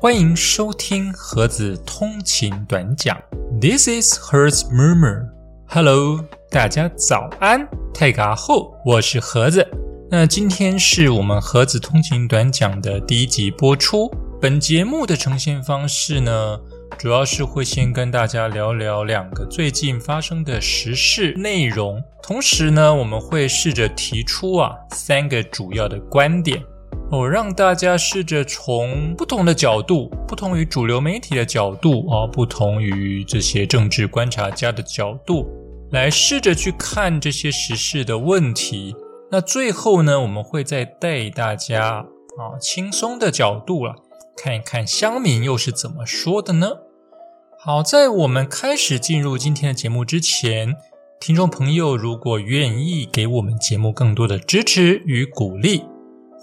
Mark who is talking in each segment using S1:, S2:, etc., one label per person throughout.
S1: 欢迎收听盒子通勤短讲。This is Hertz Murmur. Hello，大家早安，泰嘎后，我是盒子。那今天是我们盒子通勤短讲的第一集播出。本节目的呈现方式呢，主要是会先跟大家聊聊两个最近发生的时事内容，同时呢，我们会试着提出啊三个主要的观点。哦，让大家试着从不同的角度，不同于主流媒体的角度啊，不同于这些政治观察家的角度，来试着去看这些时事的问题。那最后呢，我们会再带大家啊轻松的角度了，看一看乡民又是怎么说的呢？好，在我们开始进入今天的节目之前，听众朋友如果愿意给我们节目更多的支持与鼓励。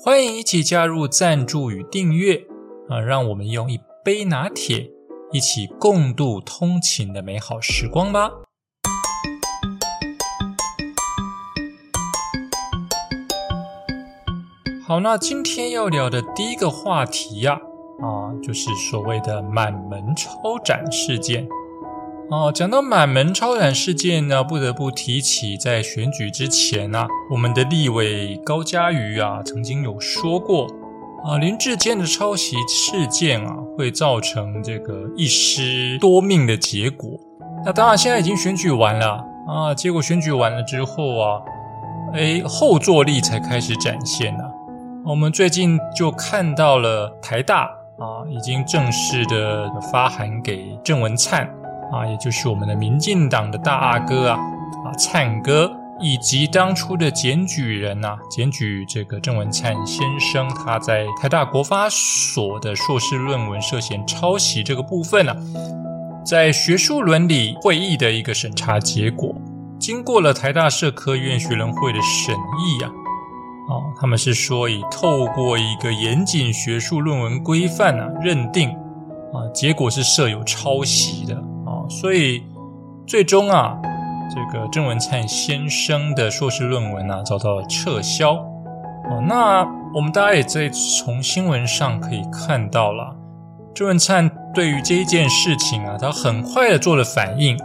S1: 欢迎一起加入赞助与订阅啊！让我们用一杯拿铁一起共度通勤的美好时光吧。好，那今天要聊的第一个话题呀，啊，就是所谓的满门抄斩事件。哦，讲到满门抄斩事件呢，不得不提起在选举之前啊，我们的立委高嘉瑜啊，曾经有说过啊，林志坚的抄袭事件啊，会造成这个一尸多命的结果。那当然，现在已经选举完了啊，结果选举完了之后啊，哎，后坐力才开始展现呐。我们最近就看到了台大啊，已经正式的发函给郑文灿。啊，也就是我们的民进党的大阿哥啊，啊灿哥，以及当初的检举人呐，检举这个郑文灿先生他在台大国发所的硕士论文涉嫌抄袭这个部分呢，在学术伦理会议的一个审查结果，经过了台大社科院学人会的审议啊，啊，他们是说以透过一个严谨学术论文规范啊，认定啊，结果是设有抄袭的。所以，最终啊，这个郑文灿先生的硕士论文啊遭到了撤销。哦，那我们大家也在从新闻上可以看到了，郑文灿对于这一件事情啊，他很快的做了反应。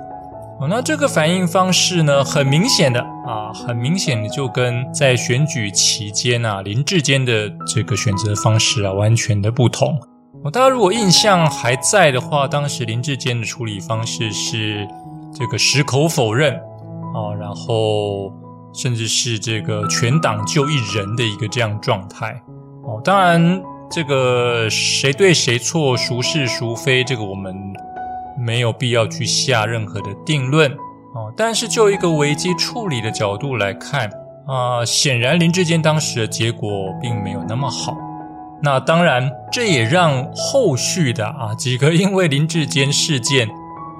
S1: 哦，那这个反应方式呢，很明显的啊，很明显的就跟在选举期间啊林志坚的这个选择方式啊完全的不同。哦大家如果印象还在的话，当时林志坚的处理方式是这个矢口否认啊，然后甚至是这个全党就一人的一个这样状态哦。当然，这个谁对谁错、孰是孰非，这个我们没有必要去下任何的定论哦。但是就一个危机处理的角度来看啊，显然林志坚当时的结果并没有那么好。那当然，这也让后续的啊几个因为林志坚事件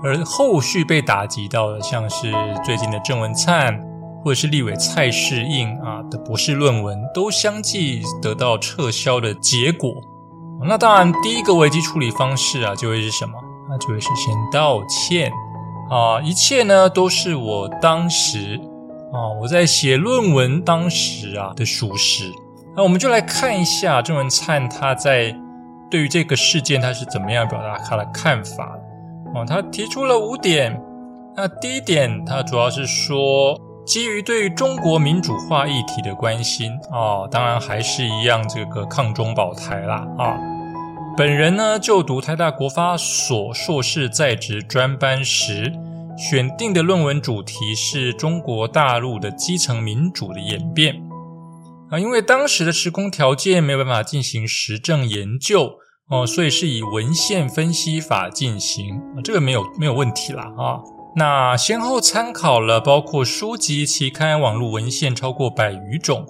S1: 而后续被打击到的，像是最近的郑文灿或者是立委蔡世应啊的博士论文，都相继得到撤销的结果。那当然，第一个危机处理方式啊，就会是什么？那就会是先道歉啊，一切呢都是我当时啊我在写论文当时啊的属实。那我们就来看一下郑文灿他在对于这个事件他是怎么样表达他的看法哦，他提出了五点。那第一点，他主要是说基于对于中国民主化议题的关心啊，当然还是一样这个抗中保台啦啊。本人呢就读台大国发所硕士在职专班时，选定的论文主题是中国大陆的基层民主的演变。啊，因为当时的时空条件没有办法进行实证研究哦，所以是以文献分析法进行啊，这个没有没有问题啦啊。那先后参考了包括书籍、期刊、网络文献超过百余种，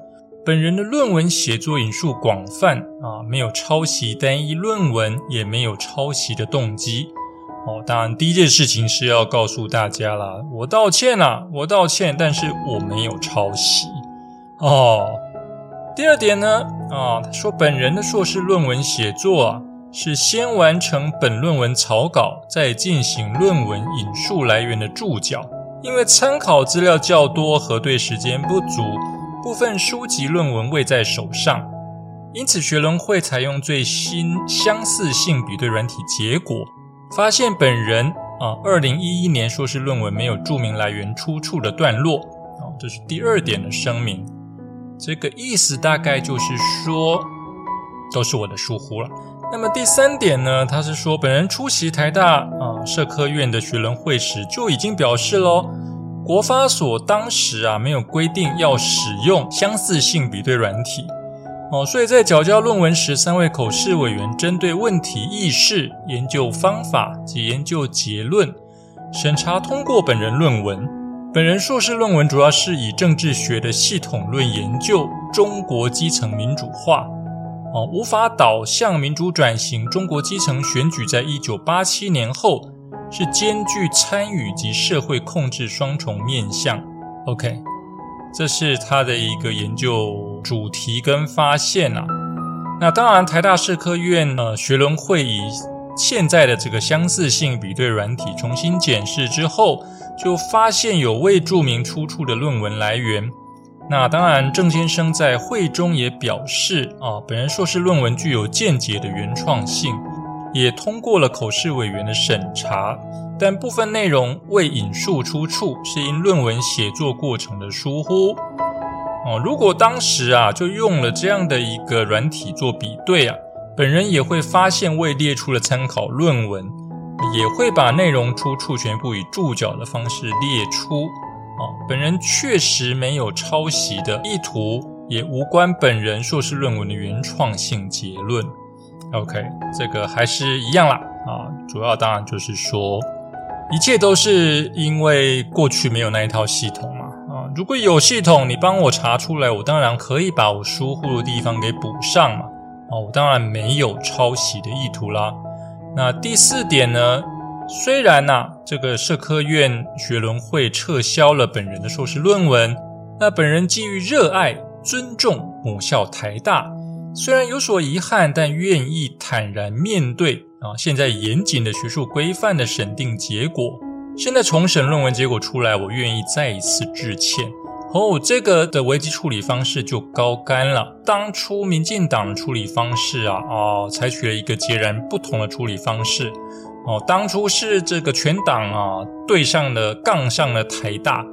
S1: 本人的论文写作引述广泛啊，没有抄袭单一论文，也没有抄袭的动机哦。当然，第一件事情是要告诉大家啦，我道歉了，我道歉，但是我没有抄袭哦。第二点呢，啊，说本人的硕士论文写作啊，是先完成本论文草稿，再进行论文引述来源的注脚。因为参考资料较多，核对时间不足，部分书籍论文未在手上。因此学伦会采用最新相似性比对软体结果，发现本人啊，二零一一年硕士论文没有注明来源出处的段落。哦，这是第二点的声明。这个意思大概就是说，都是我的疏忽了。那么第三点呢？他是说，本人出席台大啊社科院的学人会时就已经表示喽，国发所当时啊没有规定要使用相似性比对软体哦，所以在缴交论文时，三位口试委员针对问题意识、研究方法及研究结论审查通过本人论文。本人硕士论文主要是以政治学的系统论研究中国基层民主化，哦，无法导向民主转型。中国基层选举在一九八七年后是兼具参与及社会控制双重面向。OK，这是他的一个研究主题跟发现啊。那当然，台大社科院呃学伦会以现在的这个相似性比对软体重新检视之后。就发现有未注明出处的论文来源。那当然，郑先生在会中也表示啊，本人硕士论文具有见解的原创性，也通过了口试委员的审查，但部分内容未引述出处，是因论文写作过程的疏忽。哦，如果当时啊就用了这样的一个软体做比对啊，本人也会发现未列出的参考论文。也会把内容出处全部以注脚的方式列出。啊，本人确实没有抄袭的意图，也无关本人硕士论文的原创性结论。OK，这个还是一样啦。啊，主要当然就是说，一切都是因为过去没有那一套系统嘛。啊，如果有系统，你帮我查出来，我当然可以把我疏忽的地方给补上嘛。哦，我当然没有抄袭的意图啦。那第四点呢？虽然呐，这个社科院学伦会撤销了本人的硕士论文，那本人基于热爱、尊重母校台大，虽然有所遗憾，但愿意坦然面对啊。现在严谨的学术规范的审定结果，现在重审论文结果出来，我愿意再一次致歉。哦，这个的危机处理方式就高干了。当初民进党的处理方式啊，哦，采取了一个截然不同的处理方式。哦，当初是这个全党啊对上了杠上了台大。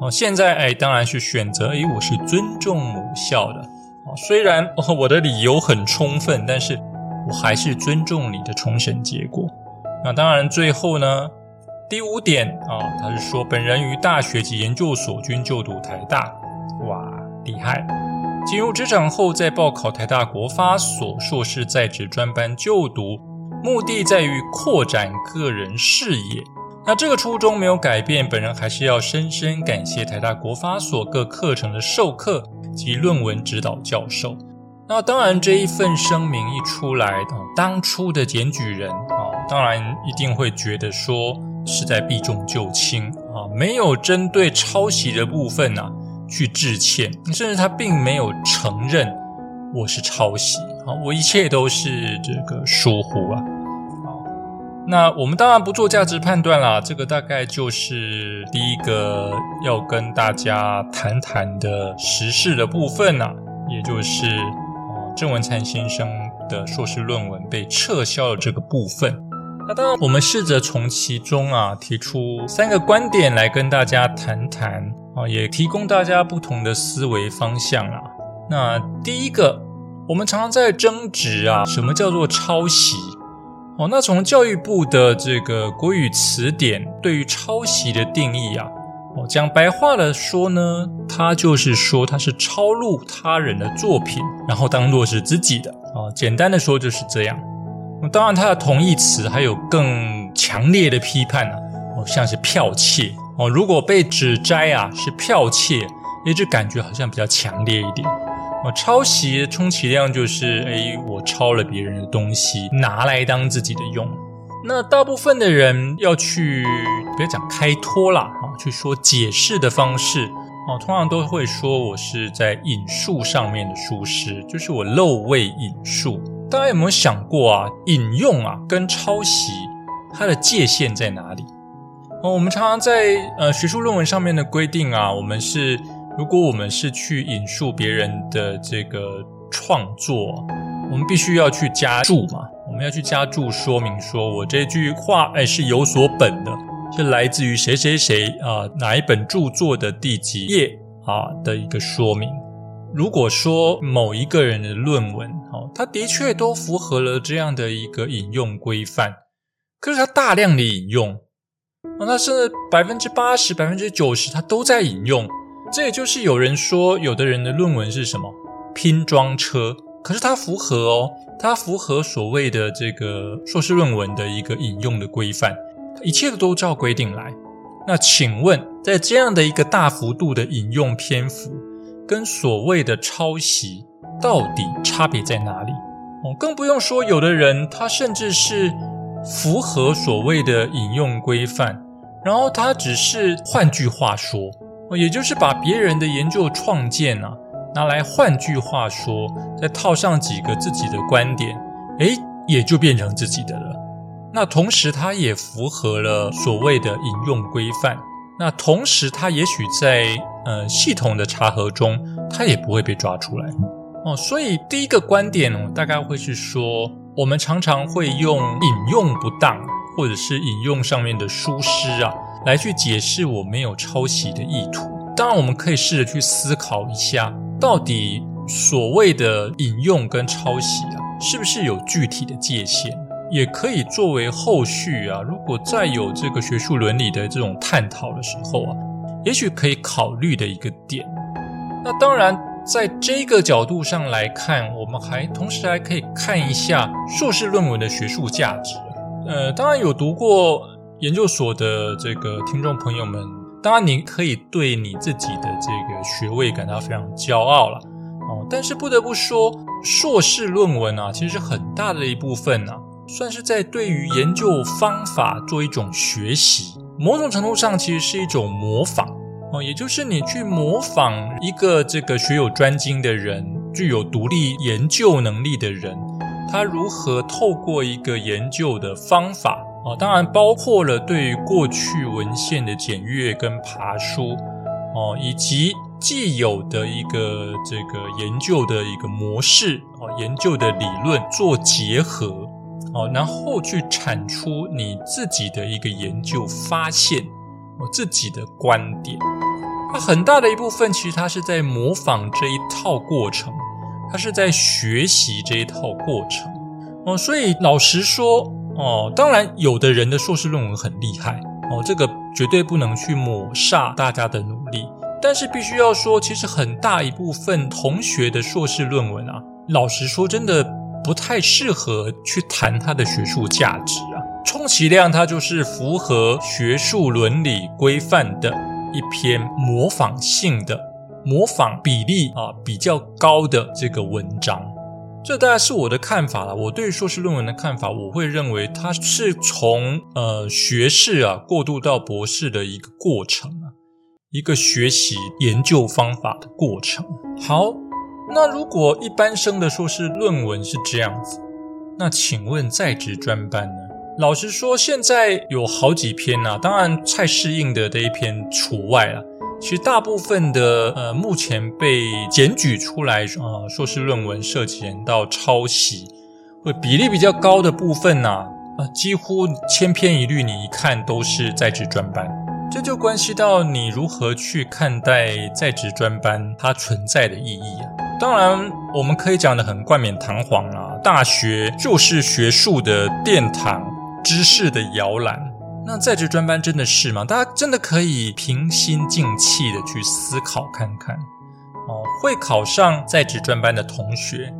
S1: 哦，现在哎，当然是选择哎，我是尊重母校的。哦，虽然哦我的理由很充分，但是我还是尊重你的重审结果。那当然最后呢？第五点啊，他是说本人于大学及研究所均就读台大，哇，厉害！进入职场后再报考台大国发所硕士在职专班就读，目的在于扩展个人视野。那这个初衷没有改变，本人还是要深深感谢台大国发所各课程的授课及论文指导教授。那当然，这一份声明一出来，当初的检举人啊，当然一定会觉得说。是在避重就轻啊，没有针对抄袭的部分呢去致歉，甚至他并没有承认我是抄袭啊，我一切都是这个疏忽啊。好，那我们当然不做价值判断啦，这个大概就是第一个要跟大家谈谈的时事的部分呐，也就是啊郑文灿先生的硕士论文被撤销的这个部分。那当然，我们试着从其中啊提出三个观点来跟大家谈谈啊，也提供大家不同的思维方向啊。那第一个，我们常常在争执啊，什么叫做抄袭？哦，那从教育部的这个国语词典对于抄袭的定义啊，哦，讲白话的说呢，它就是说它是抄录他人的作品，然后当做是自己的啊。简单的说就是这样。当然，它的同义词还有更强烈的批判呢，哦，像是剽窃哦，如果被指摘啊是剽窃，哎，这感觉好像比较强烈一点。哦，抄袭充其量就是哎，我抄了别人的东西，拿来当自己的用。那大部分的人要去，不要讲开脱啦，啊，去说解释的方式，哦，通常都会说我是在引述上面的疏失，就是我漏位引述。大家有没有想过啊？引用啊，跟抄袭它的界限在哪里？哦，我们常常在呃学术论文上面的规定啊，我们是如果我们是去引述别人的这个创作，我们必须要去加注嘛，我们要去加注说明，说我这句话哎是有所本的，是来自于谁谁谁啊哪一本著作的第几页啊的一个说明。如果说某一个人的论文，哦，他的确都符合了这样的一个引用规范，可是他大量的引用，啊，那是百分之八十、百分之九十，他都在引用。这也就是有人说，有的人的论文是什么拼装车，可是它符合哦，它符合所谓的这个硕士论文的一个引用的规范，一切都照规定来。那请问，在这样的一个大幅度的引用篇幅，跟所谓的抄袭到底差别在哪里？哦，更不用说有的人他甚至是符合所谓的引用规范，然后他只是换句话说，也就是把别人的研究创建啊拿来换句话说，再套上几个自己的观点，诶，也就变成自己的了。那同时他也符合了所谓的引用规范。那同时，他也许在呃系统的查核中，他也不会被抓出来哦。所以第一个观点哦，大概会是说，我们常常会用引用不当，或者是引用上面的疏失啊，来去解释我没有抄袭的意图。当然，我们可以试着去思考一下，到底所谓的引用跟抄袭啊，是不是有具体的界限？也可以作为后续啊，如果再有这个学术伦理的这种探讨的时候啊，也许可以考虑的一个点。那当然，在这个角度上来看，我们还同时还可以看一下硕士论文的学术价值。呃，当然有读过研究所的这个听众朋友们，当然你可以对你自己的这个学位感到非常骄傲了哦。但是不得不说，硕士论文啊，其实很大的一部分呢。算是在对于研究方法做一种学习，某种程度上其实是一种模仿哦，也就是你去模仿一个这个学有专精的人，具有独立研究能力的人，他如何透过一个研究的方法啊，当然包括了对于过去文献的检阅跟爬书哦，以及既有的一个这个研究的一个模式哦，研究的理论做结合。哦，然后去产出你自己的一个研究发现，我自己的观点。它很大的一部分其实它是在模仿这一套过程，它是在学习这一套过程。哦，所以老实说，哦，当然有的人的硕士论文很厉害，哦，这个绝对不能去抹煞大家的努力。但是必须要说，其实很大一部分同学的硕士论文啊，老实说，真的。不太适合去谈它的学术价值，充其量它就是符合学术伦理规范的一篇模仿性的模仿比例啊比较高的这个文章，这大概是我的看法了。我对硕士论文的看法，我会认为它是从呃学士啊过渡到博士的一个过程啊，一个学习研究方法的过程。好。那如果一般生的硕士论文是这样子，那请问在职专班呢？老实说，现在有好几篇呐，当然蔡适应的这一篇除外了。其实大部分的呃，目前被检举出来啊，硕士论文涉及到抄袭，或比例比较高的部分呐，啊，几乎千篇一律，你一看都是在职专班。这就关系到你如何去看待在职专班它存在的意义啊。当然，我们可以讲得很冠冕堂皇啊，大学就是学术的殿堂，知识的摇篮。那在职专班真的是吗？大家真的可以平心静气的去思考看看哦。会考上在职专班的同学，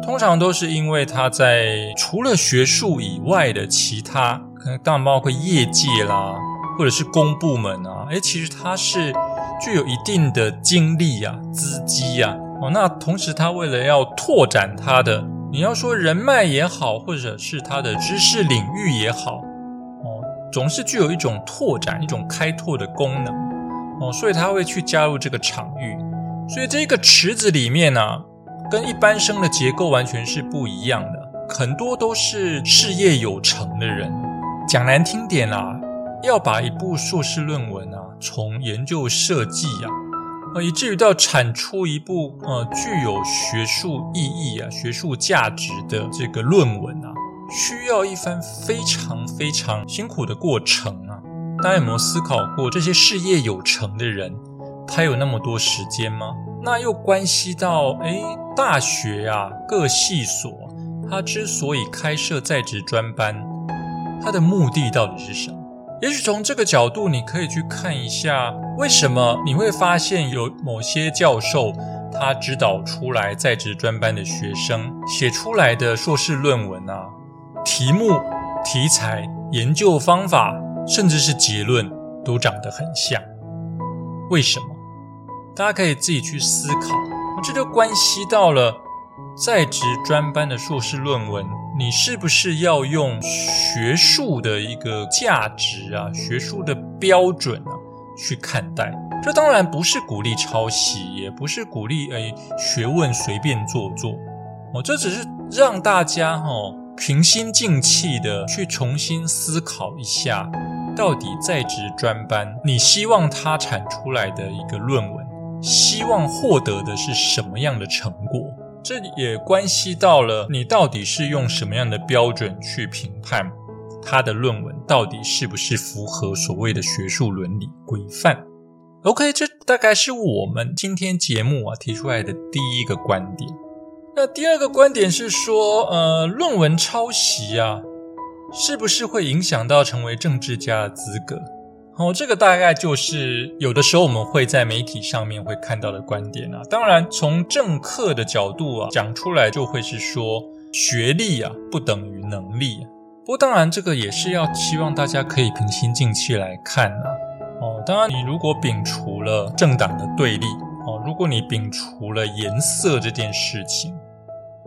S1: 通常都是因为他在除了学术以外的其他，可能当然包括业界啦，或者是公部门啊，诶，其实他是具有一定的精力啊、资机呀。哦，那同时他为了要拓展他的，你要说人脉也好，或者是他的知识领域也好，哦，总是具有一种拓展、一种开拓的功能，哦，所以他会去加入这个场域。所以这个池子里面呢，跟一般生的结构完全是不一样的，很多都是事业有成的人。讲难听点啊，要把一部硕士论文啊，从研究设计啊。呃，以至于到产出一部呃具有学术意义啊、学术价值的这个论文啊，需要一番非常非常辛苦的过程啊。大家有没有思考过，这些事业有成的人，他有那么多时间吗？那又关系到，哎，大学啊，各系所，他之所以开设在职专班，他的目的到底是什么？也许从这个角度，你可以去看一下，为什么你会发现有某些教授他指导出来在职专班的学生写出来的硕士论文啊，题目、题材、研究方法，甚至是结论都长得很像。为什么？大家可以自己去思考。这就关系到了在职专班的硕士论文。你是不是要用学术的一个价值啊、学术的标准啊去看待？这当然不是鼓励抄袭，也不是鼓励诶学问随便做做哦，这只是让大家哈平心静气的去重新思考一下，到底在职专班你希望他产出来的一个论文，希望获得的是什么样的成果？这也关系到了你到底是用什么样的标准去评判他的论文，到底是不是符合所谓的学术伦理规范？OK，这大概是我们今天节目啊提出来的第一个观点。那第二个观点是说，呃，论文抄袭啊，是不是会影响到成为政治家的资格？哦，这个大概就是有的时候我们会在媒体上面会看到的观点啊。当然，从政客的角度啊讲出来，就会是说学历啊不等于能力。不过，当然这个也是要希望大家可以平心静气来看啊。哦，当然你如果摒除了政党的对立，哦，如果你摒除了颜色这件事情，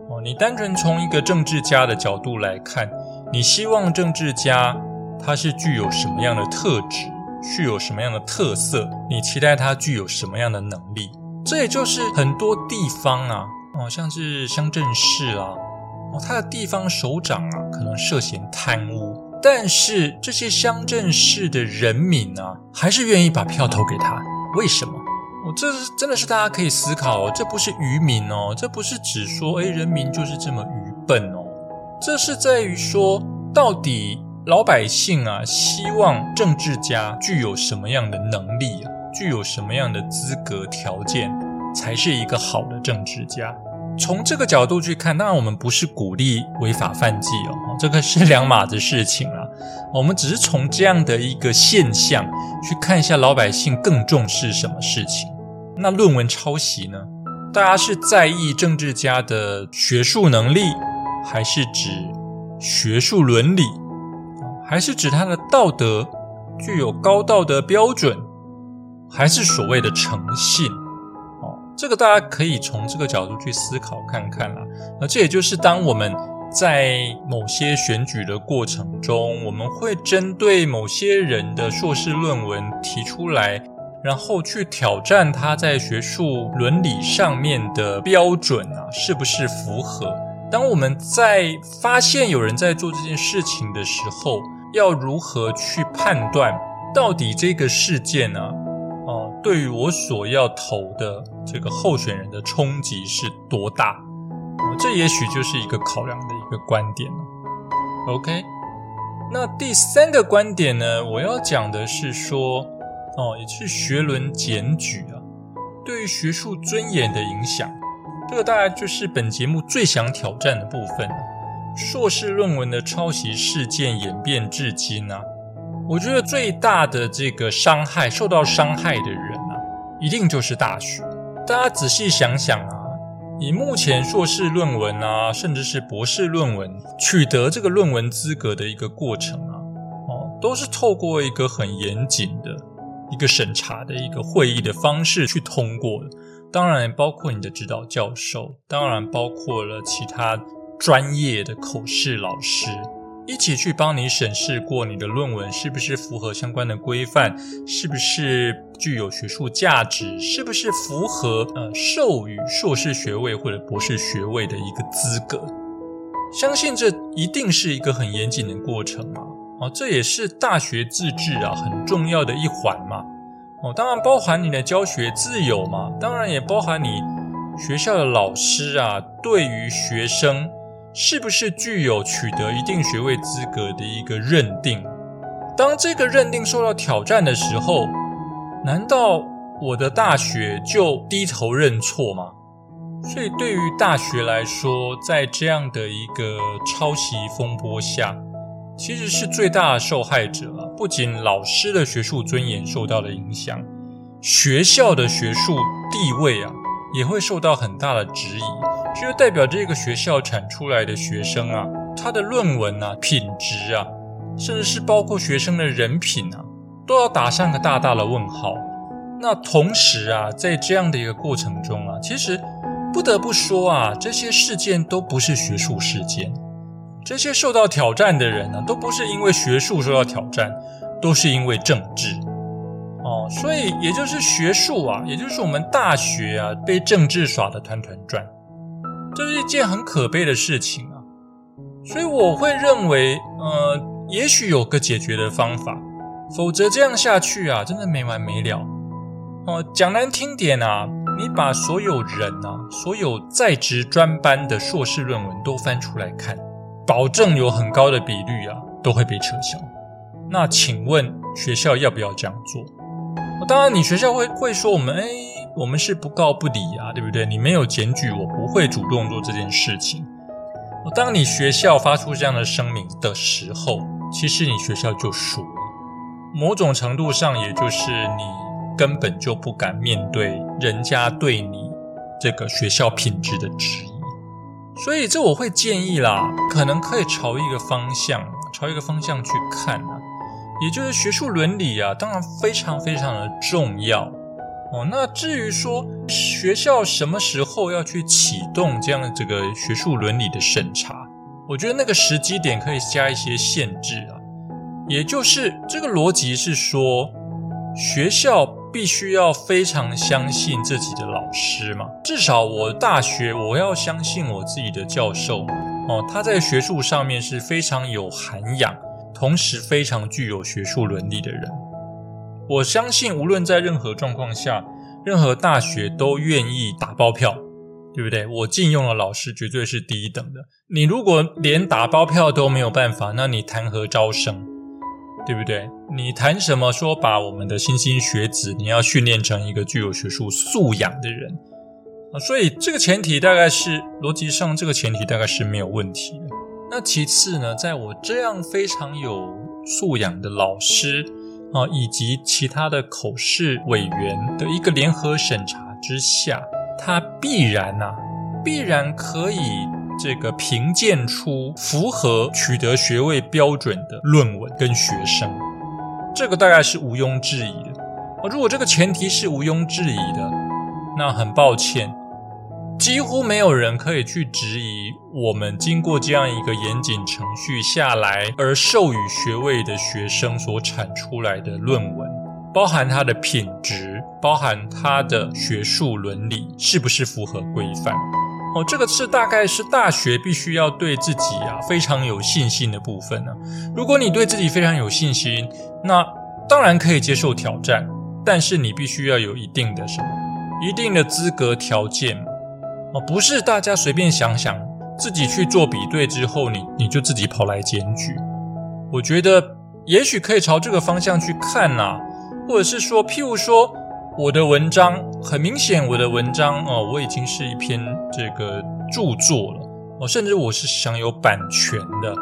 S1: 哦，你单纯从一个政治家的角度来看，你希望政治家他是具有什么样的特质？具有什么样的特色？你期待他具有什么样的能力？这也就是很多地方啊，哦，像是乡镇市啊，哦，他的地方首长啊，可能涉嫌贪污，但是这些乡镇市的人民啊，还是愿意把票投给他。为什么？哦，这是真的是大家可以思考哦，这不是愚民哦，这不是只说哎，人民就是这么愚笨哦，这是在于说到底。老百姓啊，希望政治家具有什么样的能力啊？具有什么样的资格条件，才是一个好的政治家？从这个角度去看，当然我们不是鼓励违法犯纪哦，这个是两码子事情啊。我们只是从这样的一个现象去看一下，老百姓更重视什么事情？那论文抄袭呢？大家是在意政治家的学术能力，还是指学术伦理？还是指他的道德具有高道德标准，还是所谓的诚信？哦，这个大家可以从这个角度去思考看看啦。那这也就是当我们在某些选举的过程中，我们会针对某些人的硕士论文提出来，然后去挑战他在学术伦理上面的标准啊，是不是符合？当我们在发现有人在做这件事情的时候，要如何去判断到底这个事件呢？哦，对于我所要投的这个候选人的冲击是多大？这也许就是一个考量的一个观点了。OK，那第三个观点呢？我要讲的是说，哦，也是学伦检举啊，对于学术尊严的影响，这个大概就是本节目最想挑战的部分。硕士论文的抄袭事件演变至今啊，我觉得最大的这个伤害，受到伤害的人啊，一定就是大学。大家仔细想想啊，以目前硕士论文啊，甚至是博士论文取得这个论文资格的一个过程啊，哦，都是透过一个很严谨的一个审查的一个会议的方式去通过的。当然，包括你的指导教授，当然包括了其他。专业的口试老师一起去帮你审视过你的论文是不是符合相关的规范，是不是具有学术价值，是不是符合呃授予硕士学位或者博士学位的一个资格。相信这一定是一个很严谨的过程啊！哦，这也是大学自治啊很重要的一环嘛！哦，当然包含你的教学自由嘛，当然也包含你学校的老师啊，对于学生是不是具有取得一定学位资格的一个认定。当这个认定受到挑战的时候，难道我的大学就低头认错吗？所以对于大学来说，在这样的一个抄袭风波下，其实是最大的受害者啊！不仅老师的学术尊严受到了影响，学校的学术地位啊也会受到很大的质疑。这就代表这个学校产出来的学生啊，他的论文啊品质啊，甚至是包括学生的人品啊，都要打上个大大的问号。那同时啊，在这样的一个过程中啊，其实不得不说啊，这些事件都不是学术事件。这些受到挑战的人呢，都不是因为学术受到挑战，都是因为政治哦。所以，也就是学术啊，也就是我们大学啊，被政治耍得团团转，这是一件很可悲的事情啊。所以，我会认为，呃，也许有个解决的方法，否则这样下去啊，真的没完没了哦。讲难听点啊，你把所有人啊，所有在职专班的硕士论文都翻出来看。保证有很高的比率啊，都会被撤销。那请问学校要不要这样做？当然，你学校会会说我们，哎，我们是不告不理啊，对不对？你没有检举，我不会主动做这件事情。当你学校发出这样的声明的时候，其实你学校就输了。某种程度上，也就是你根本就不敢面对人家对你这个学校品质的质疑。所以这我会建议啦，可能可以朝一个方向，朝一个方向去看啊，也就是学术伦理啊，当然非常非常的重要哦。那至于说学校什么时候要去启动这样的这个学术伦理的审查，我觉得那个时机点可以加一些限制啊，也就是这个逻辑是说学校。必须要非常相信自己的老师嘛？至少我大学我要相信我自己的教授哦，他在学术上面是非常有涵养，同时非常具有学术伦理的人。我相信无论在任何状况下，任何大学都愿意打包票，对不对？我禁用了老师绝对是第一等的。你如果连打包票都没有办法，那你谈何招生？对不对？你谈什么说把我们的莘莘学子，你要训练成一个具有学术素养的人啊？所以这个前提大概是逻辑上，这个前提大概是没有问题的。那其次呢，在我这样非常有素养的老师啊，以及其他的口试委员的一个联合审查之下，他必然呐，必然可以。这个评鉴出符合取得学位标准的论文跟学生，这个大概是毋庸置疑的。如果这个前提是毋庸置疑的，那很抱歉，几乎没有人可以去质疑我们经过这样一个严谨程序下来而授予学位的学生所产出来的论文，包含它的品质，包含它的学术伦理是不是符合规范。哦，这个是大概是大学必须要对自己啊非常有信心的部分呢。如果你对自己非常有信心，那当然可以接受挑战，但是你必须要有一定的什么，一定的资格条件哦，不是大家随便想想，自己去做比对之后，你你就自己跑来检举。我觉得也许可以朝这个方向去看呐，或者是说，譬如说。我的文章很明显，我的文章哦，我已经是一篇这个著作了哦，甚至我是享有版权的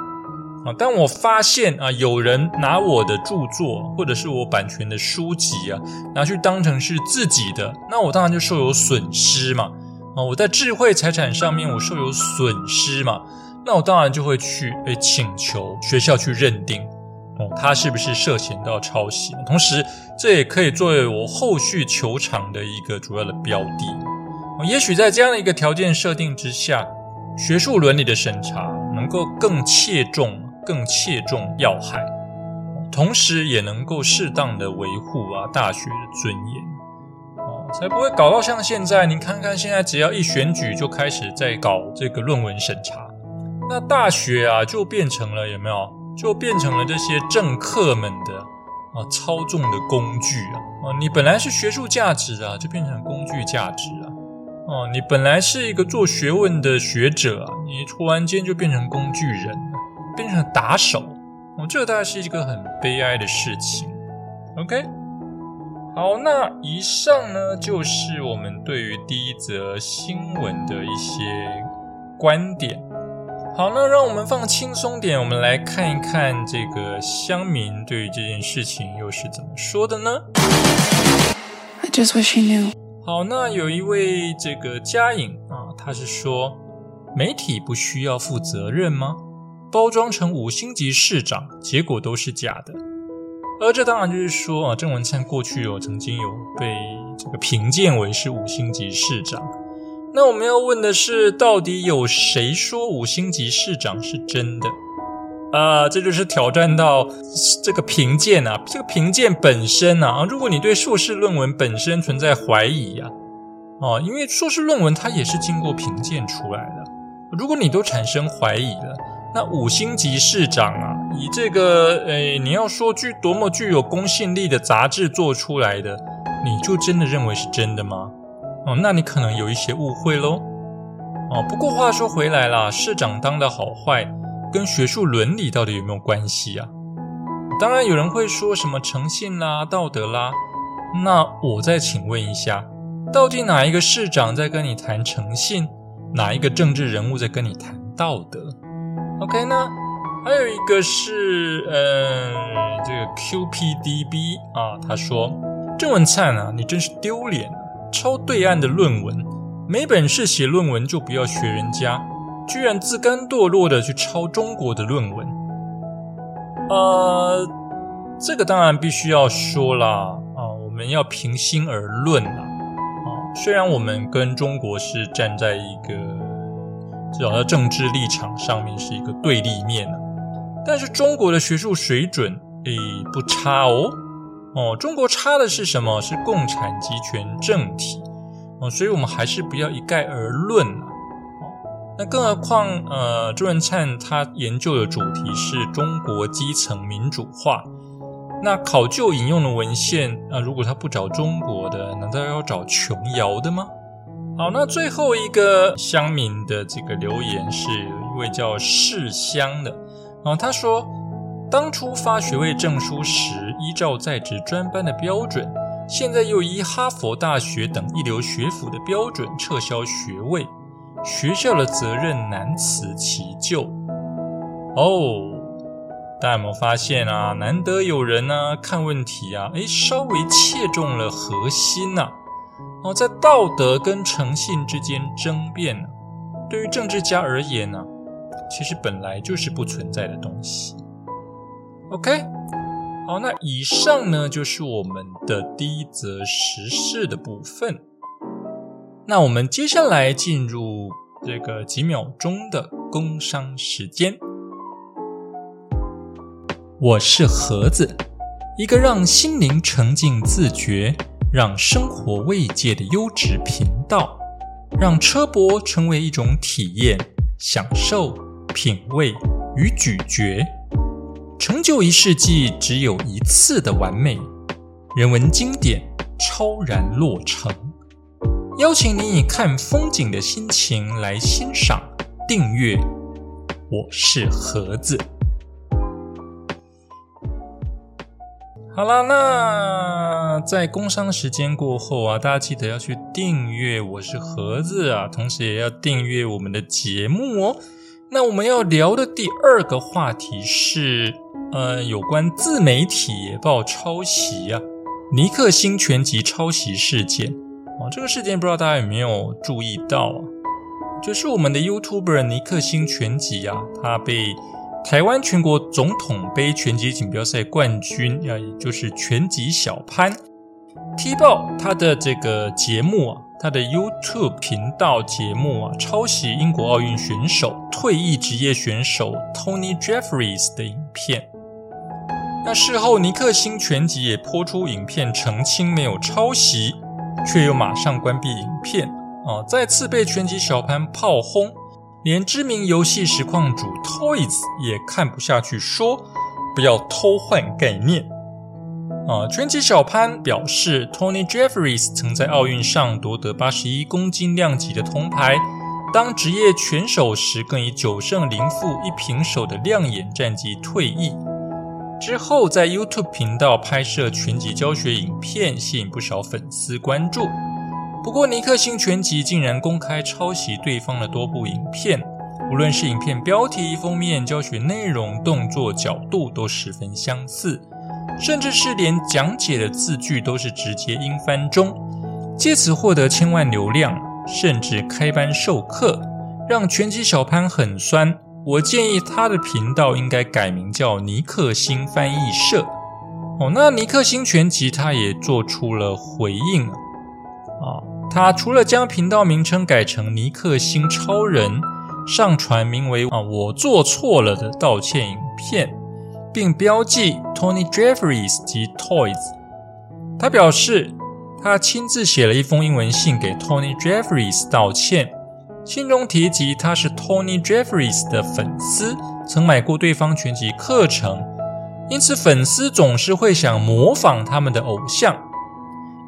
S1: 啊。当我发现啊，有人拿我的著作或者是我版权的书籍啊，拿去当成是自己的，那我当然就受有损失嘛啊。我在智慧财产上面我受有损失嘛，那我当然就会去诶请求学校去认定。哦，他是不是涉嫌到抄袭？同时，这也可以作为我后续球场的一个主要的标的。也许在这样的一个条件设定之下，学术伦理的审查能够更切中、更切中要害，同时也能够适当的维护啊大学的尊严，才不会搞到像现在。您看看，现在只要一选举就开始在搞这个论文审查，那大学啊就变成了有没有？就变成了这些政客们的啊，操纵的工具啊，啊，你本来是学术价值啊，就变成工具价值啊，哦，你本来是一个做学问的学者啊，你突然间就变成工具人，变成打手，哦，这大概是一个很悲哀的事情。OK，好，那以上呢就是我们对于第一则新闻的一些观点。好，那让我们放轻松点，我们来看一看这个乡民对于这件事情又是怎么说的呢
S2: ？I just wish he knew。
S1: 好，那有一位这个嘉颖啊，他是说媒体不需要负责任吗？包装成五星级市长，结果都是假的。而这当然就是说啊，郑文灿过去有曾经有被这个评鉴为是五星级市长。那我们要问的是，到底有谁说五星级市长是真的？啊，这就是挑战到这个评鉴啊，这个评鉴本身啊，如果你对硕士论文本身存在怀疑呀，哦，因为硕士论文它也是经过评鉴出来的，如果你都产生怀疑了，那五星级市长啊，以这个诶，你要说具多么具有公信力的杂志做出来的，你就真的认为是真的吗？哦，那你可能有一些误会喽。哦，不过话说回来啦，市长当的好坏跟学术伦理到底有没有关系啊？当然有人会说什么诚信啦、道德啦。那我再请问一下，到底哪一个市长在跟你谈诚信，哪一个政治人物在跟你谈道德？OK 呢？还有一个是，嗯，这个 QPDB 啊，他说郑文灿啊，你真是丢脸。抄对岸的论文，没本事写论文就不要学人家，居然自甘堕落的去抄中国的论文。呃，这个当然必须要说啦，啊，我们要平心而论啦，啊，虽然我们跟中国是站在一个至少在政治立场上面是一个对立面，但是中国的学术水准诶不差哦。哦，中国差的是什么？是共产集权政体哦，所以我们还是不要一概而论啊。哦，那更何况，呃，周文灿他研究的主题是中国基层民主化，那考究引用的文献啊，如果他不找中国的，难道要找琼瑶的吗？好，那最后一个乡民的这个留言是一位叫世香的啊，他说。当初发学位证书时，依照在职专班的标准，现在又依哈佛大学等一流学府的标准撤销学位，学校的责任难辞其咎。哦，大家有没有发现啊？难得有人呢看问题啊，诶，稍微切中了核心呐。哦，在道德跟诚信之间争辩呢，对于政治家而言呢，其实本来就是不存在的东西。OK，好，那以上呢就是我们的第一则时事的部分。那我们接下来进入这个几秒钟的工商时间。我是盒子，一个让心灵沉浸自觉、让生活慰藉的优质频道，让车博成为一种体验、享受、品味与咀嚼。成就一世纪只有一次的完美，人文经典超然落成。邀请你以看风景的心情来欣赏、订阅。我是盒子。好了，那在工商时间过后啊，大家记得要去订阅我是盒子啊，同时也要订阅我们的节目哦。那我们要聊的第二个话题是。呃，有关自媒体报抄袭啊，尼克星全集抄袭事件哦，这个事件不知道大家有没有注意到啊？就是我们的 YouTuber 尼克星全集啊，他被台湾全国总统杯拳击锦标赛冠军啊，也就是拳击小潘踢爆他的这个节目啊，他的 YouTube 频道节目啊，抄袭英国奥运选手、退役职业选手 Tony Jeffries 的影片。那事后，尼克星全集也播出影片澄清没有抄袭，却又马上关闭影片，啊，再次被拳击小潘炮轰，连知名游戏实况主 Toys 也看不下去，说不要偷换概念。啊，拳击小潘表示，Tony Jeffries 曾在奥运上夺得八十一公斤量级的铜牌。当职业拳手时，更以九胜零负一平手的亮眼战绩退役。之后，在 YouTube 频道拍摄拳击教学影片，吸引不少粉丝关注。不过，尼克星拳击竟然公开抄袭对方的多部影片，无论是影片标题、封面、教学内容、动作角度都十分相似，甚至是连讲解的字句都是直接英翻中，借此获得千万流量。甚至开班授课，让拳击小潘很酸。我建议他的频道应该改名叫尼克星翻译社。哦，那尼克星全集他也做出了回应啊。他除了将频道名称改成尼克星超人，上传名为“啊我做错了”的道歉影片，并标记 Tony Jeffries 及 Toys。他表示。他亲自写了一封英文信给 Tony Jeffries 道歉，信中提及他是 Tony Jeffries 的粉丝，曾买过对方全集课程，因此粉丝总是会想模仿他们的偶像。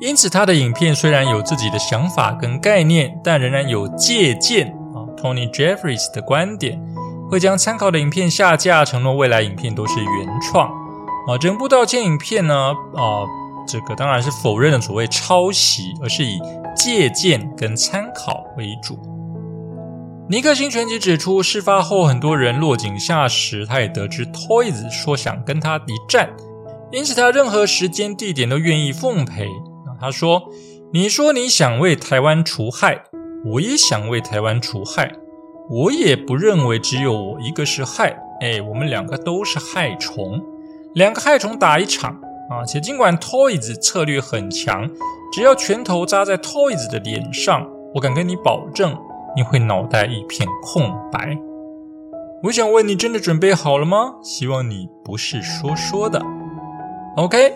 S1: 因此他的影片虽然有自己的想法跟概念，但仍然有借鉴啊 Tony Jeffries 的观点，会将参考的影片下架，承诺未来影片都是原创。啊，整部道歉影片呢，啊。这个当然是否认了所谓抄袭，而是以借鉴跟参考为主。尼克星全集指出，事发后很多人落井下石，他也得知 Toys 说想跟他一战，因此他任何时间地点都愿意奉陪。他说：“你说你想为台湾除害，我也想为台湾除害，我也不认为只有我一个是害，哎，我们两个都是害虫，两个害虫打一场。”啊，且尽管 Toys 策略很强，只要拳头扎在 Toys 的脸上，我敢跟你保证，你会脑袋一片空白。我想问你，真的准备好了吗？希望你不是说说的。OK，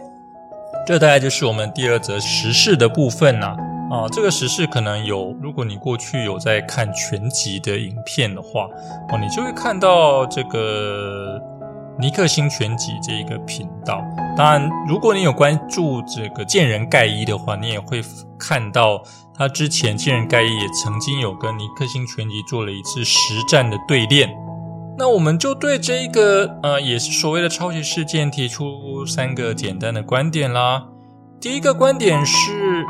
S1: 这大概就是我们第二则时事的部分啦。啊，这个时事可能有，如果你过去有在看全集的影片的话，哦，你就会看到这个。尼克星全集这一个频道，当然，如果你有关注这个见人盖伊的话，你也会看到他之前见人盖伊也曾经有跟尼克星全集做了一次实战的对练。那我们就对这个呃，也是所谓的抄袭事件提出三个简单的观点啦。第一个观点是，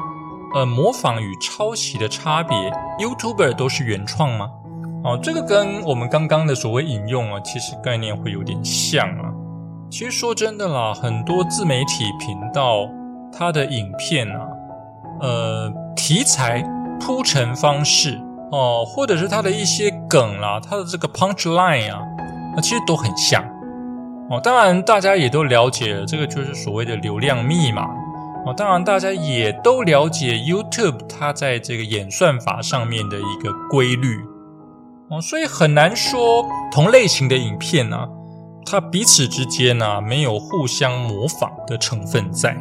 S1: 呃，模仿与抄袭的差别，YouTuber 都是原创吗？哦，这个跟我们刚刚的所谓引用啊，其实概念会有点像啊。其实说真的啦，很多自媒体频道它的影片啊，呃，题材铺陈方式哦，或者是它的一些梗啦，它的这个 punch line 啊，那其实都很像哦。当然，大家也都了解，这个就是所谓的流量密码哦。当然，大家也都了解 YouTube 它在这个演算法上面的一个规律。哦，所以很难说同类型的影片呢，它彼此之间呢没有互相模仿的成分在。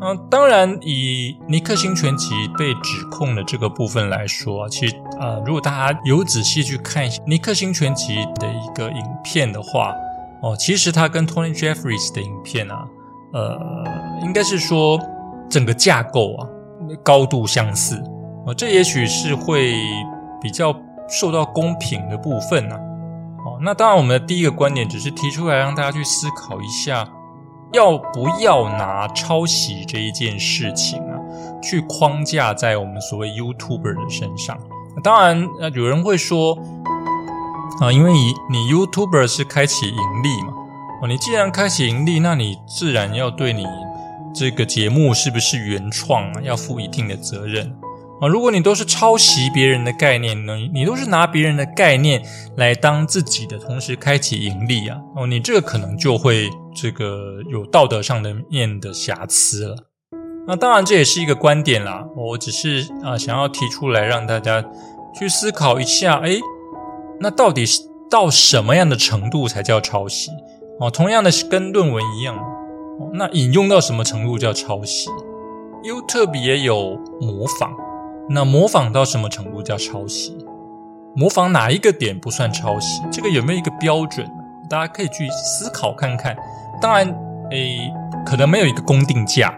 S1: 啊，当然以尼克星全集被指控的这个部分来说，其实啊，如果大家有仔细去看一下尼克星全集的一个影片的话，哦，其实他跟 Tony Jeffries 的影片啊，呃，应该是说整个架构啊高度相似。哦，这也许是会比较。受到公平的部分呢？哦，那当然，我们的第一个观点只是提出来让大家去思考一下，要不要拿抄袭这一件事情啊，去框架在我们所谓 YouTuber 的身上。当然，呃，有人会说，啊，因为你你 YouTuber 是开启盈利嘛，哦，你既然开启盈利，那你自然要对你这个节目是不是原创啊，要负一定的责任。啊，如果你都是抄袭别人的概念呢，你都是拿别人的概念来当自己的，同时开启盈利啊，哦，你这个可能就会这个有道德上的面的瑕疵了。那当然这也是一个观点啦，我只是啊想要提出来让大家去思考一下，哎，那到底是到什么样的程度才叫抄袭？哦，同样的是跟论文一样，那引用到什么程度叫抄袭？YouTube 也有模仿。那模仿到什么程度叫抄袭？模仿哪一个点不算抄袭？这个有没有一个标准？大家可以去思考看看。当然，诶，可能没有一个公定价，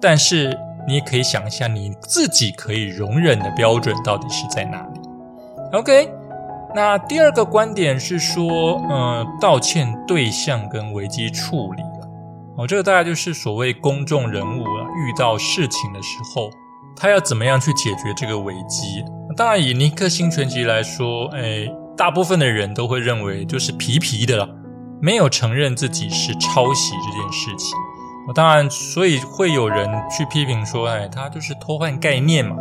S1: 但是你也可以想一下你自己可以容忍的标准到底是在哪里。OK，那第二个观点是说，呃，道歉对象跟危机处理了。哦，这个大概就是所谓公众人物啊，遇到事情的时候，他要怎么样去解决这个危机？当然，以尼克星全集来说，哎，大部分的人都会认为就是皮皮的了，没有承认自己是抄袭这件事情。当然，所以会有人去批评说，哎，他就是偷换概念嘛。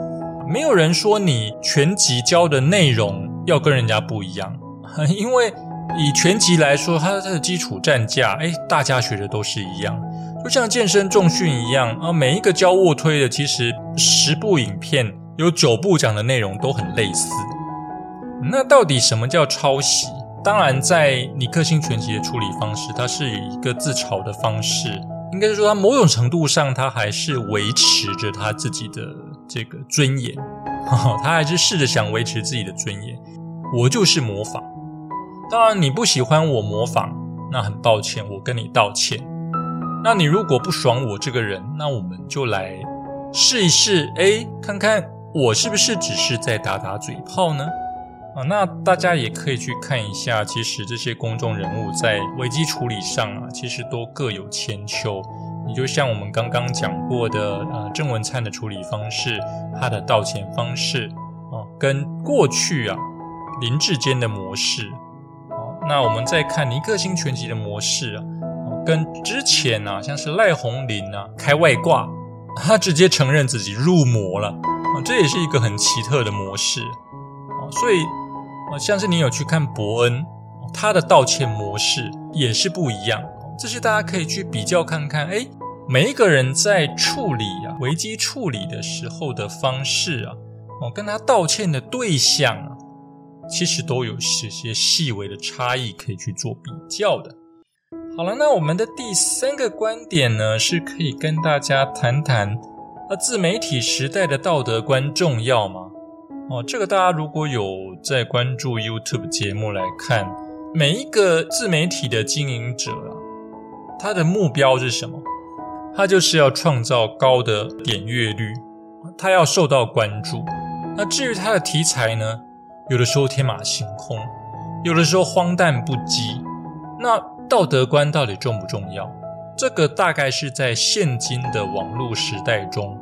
S1: 没有人说你全集教的内容要跟人家不一样，因为以全集来说，它的基础战架，哎，大家学的都是一样，就像健身重训一样啊。每一个教卧推的，其实十部影片有九部讲的内容都很类似。那到底什么叫抄袭？当然，在尼克星全集的处理方式，它是以一个自嘲的方式，应该是说，它某种程度上，它还是维持着他自己的。这个尊严，他还是试着想维持自己的尊严。我就是模仿，当然你不喜欢我模仿，那很抱歉，我跟你道歉。那你如果不爽我这个人，那我们就来试一试，哎，看看我是不是只是在打打嘴炮呢？啊，那大家也可以去看一下，其实这些公众人物在危机处理上啊，其实都各有千秋。你就像我们刚刚讲过的，呃，郑文灿的处理方式，他的道歉方式，啊，跟过去啊林志坚的模式，哦，那我们再看尼克星全集的模式啊，跟之前啊，像是赖红林啊开外挂，他直接承认自己入魔了，啊，这也是一个很奇特的模式，哦，所以，啊，像是你有去看伯恩，他的道歉模式也是不一样。这些大家可以去比较看看，哎，每一个人在处理啊危机处理的时候的方式啊，哦，跟他道歉的对象啊，其实都有些些细微的差异可以去做比较的。好了，那我们的第三个观点呢，是可以跟大家谈谈，那，自媒体时代的道德观重要吗？哦，这个大家如果有在关注 YouTube 节目来看，每一个自媒体的经营者啊。他的目标是什么？他就是要创造高的点阅率，他要受到关注。那至于他的题材呢？有的时候天马行空，有的时候荒诞不羁。那道德观到底重不重要？这个大概是在现今的网络时代中，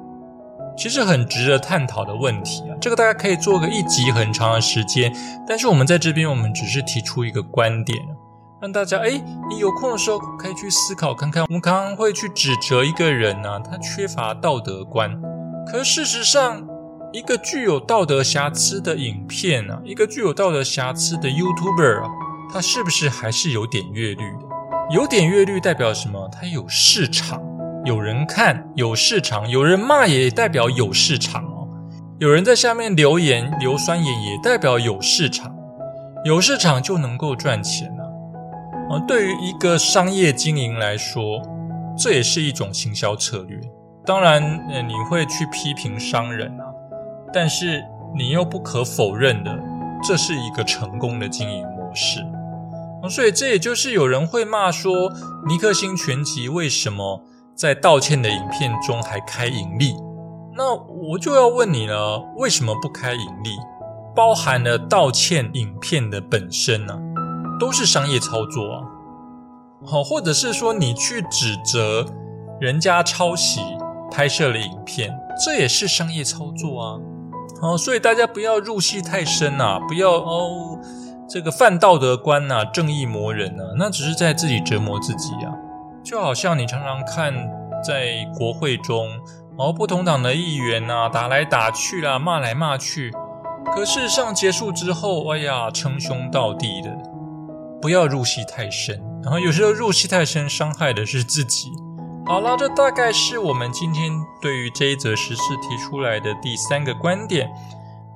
S1: 其实很值得探讨的问题啊。这个大家可以做个一集很长的时间，但是我们在这边，我们只是提出一个观点。让大家哎，你有空的时候可以去思考看看。我们常常会去指责一个人呢，他缺乏道德观。可事实上，一个具有道德瑕疵的影片啊，一个具有道德瑕疵的 YouTuber 啊，它是不是还是有点阅率的？有点阅率代表什么？它有市场，有人看，有市场，有人骂也代表有市场哦。有人在下面留言硫酸盐也代表有市场，有市场就能够赚钱啊。啊，对于一个商业经营来说，这也是一种行销策略。当然，呃，你会去批评商人啊，但是你又不可否认的，这是一个成功的经营模式。所以这也就是有人会骂说，尼克星全集为什么在道歉的影片中还开盈利？那我就要问你了，为什么不开盈利？包含了道歉影片的本身呢？都是商业操作啊，好，或者是说你去指责人家抄袭拍摄了影片，这也是商业操作啊，好，所以大家不要入戏太深呐，不要哦，这个犯道德观呐，正义魔人呐，那只是在自己折磨自己啊，就好像你常常看在国会中，哦，不同党的议员呐，打来打去啦，骂来骂去，可事实上结束之后，哎呀，称兄道弟的。不要入戏太深，然后有时候入戏太深，伤害的是自己。好了，这大概是我们今天对于这一则时事提出来的第三个观点。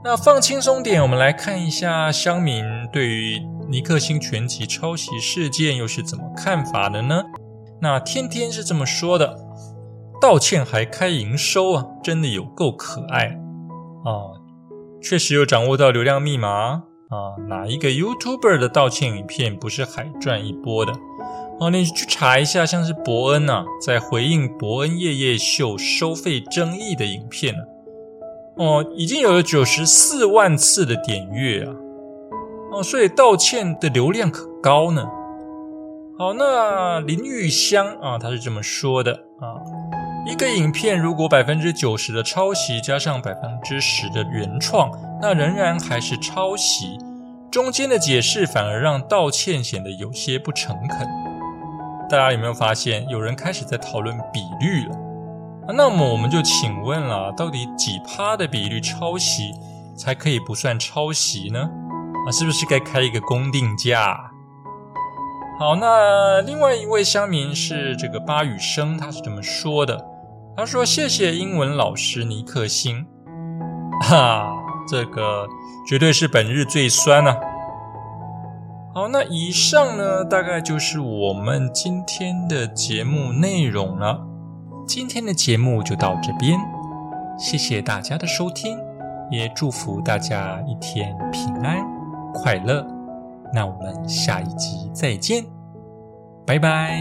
S1: 那放轻松点，我们来看一下乡民对于尼克星全集抄袭事件又是怎么看法的呢？那天天是这么说的：道歉还开营收啊，真的有够可爱啊！确实有掌握到流量密码。啊，哪一个 YouTuber 的道歉影片不是海赚一波的？哦，你去查一下，像是伯恩呐，在回应伯恩夜夜秀收费争议的影片，哦，已经有了九十四万次的点阅啊，哦，所以道歉的流量可高呢。好，那林玉香啊，他是这么说的啊。一个影片如果百分之九十的抄袭加上百分之十的原创，那仍然还是抄袭。中间的解释反而让道歉显得有些不诚恳。大家有没有发现，有人开始在讨论比率了？那么我们就请问了，到底几趴的比率抄袭才可以不算抄袭呢？啊，是不是该开一个公定价？好，那另外一位乡民是这个巴雨生，他是这么说的。他说：“谢谢英文老师尼克星，哈，这个绝对是本日最酸啊！好，那以上呢，大概就是我们今天的节目内容了。今天的节目就到这边，谢谢大家的收听，也祝福大家一天平安快乐。那我们下一集再见，拜拜。”